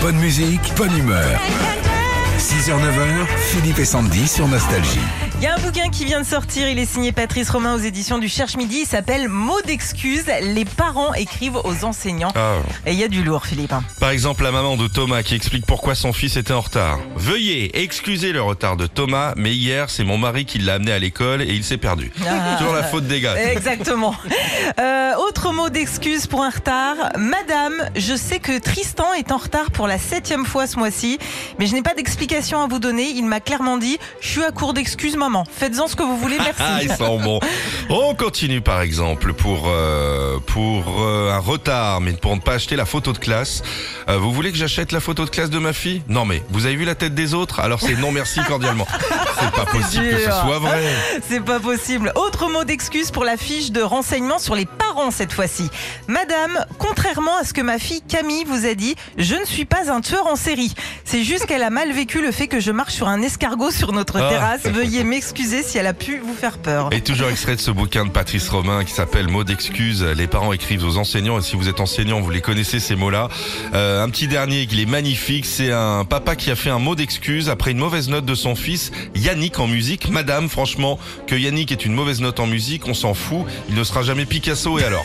Bonne musique, bonne humeur. 6h, 9h, Philippe et Sandy sur Nostalgie. Il y a un bouquin qui vient de sortir, il est signé Patrice Romain aux éditions du Cherche Midi, il s'appelle Mots d'excuses, les parents écrivent aux enseignants. Ah. Et il y a du lourd Philippe. Par exemple, la maman de Thomas qui explique pourquoi son fils était en retard. Veuillez excuser le retard de Thomas, mais hier, c'est mon mari qui l'a amené à l'école et il s'est perdu. Ah. Toujours la faute des gars. Exactement. Euh, autre mot d'excuse pour un retard. Madame, je sais que Tristan est en retard pour la septième fois ce mois-ci, mais je n'ai pas d'explication à vous donner. Il m'a clairement dit, je suis à court d'excuses maman. Faites-en ce que vous voulez, merci. Ah, ils sont bons. On continue par exemple pour euh, pour euh, un retard, mais pour ne pas acheter la photo de classe. Euh, vous voulez que j'achète la photo de classe de ma fille? Non, mais vous avez vu la tête des autres? Alors c'est non merci cordialement. C'est pas possible que ce soit vrai. C'est pas possible. Autre mot d'excuse pour la fiche de renseignement sur les parents cette fois-ci. Madame, contrairement à ce que ma fille Camille vous a dit, je ne suis pas un tueur en série. C'est juste qu'elle a mal vécu le fait que je marche sur un escargot sur notre Ah. terrasse. Veuillez m'excuser si elle a pu vous faire peur. Et toujours extrait de ce bouquin de Patrice Romain qui s'appelle Mots d'excuses. Les parents écrivent aux enseignants et si vous êtes enseignant, vous les connaissez ces mots-là. Euh, un petit dernier qui est magnifique, c'est un papa qui a fait un mot d'excuse après une mauvaise note de son fils Yannick en musique. Madame, franchement, que Yannick est une mauvaise note en musique, on s'en fout. Il ne sera jamais Picasso et alors?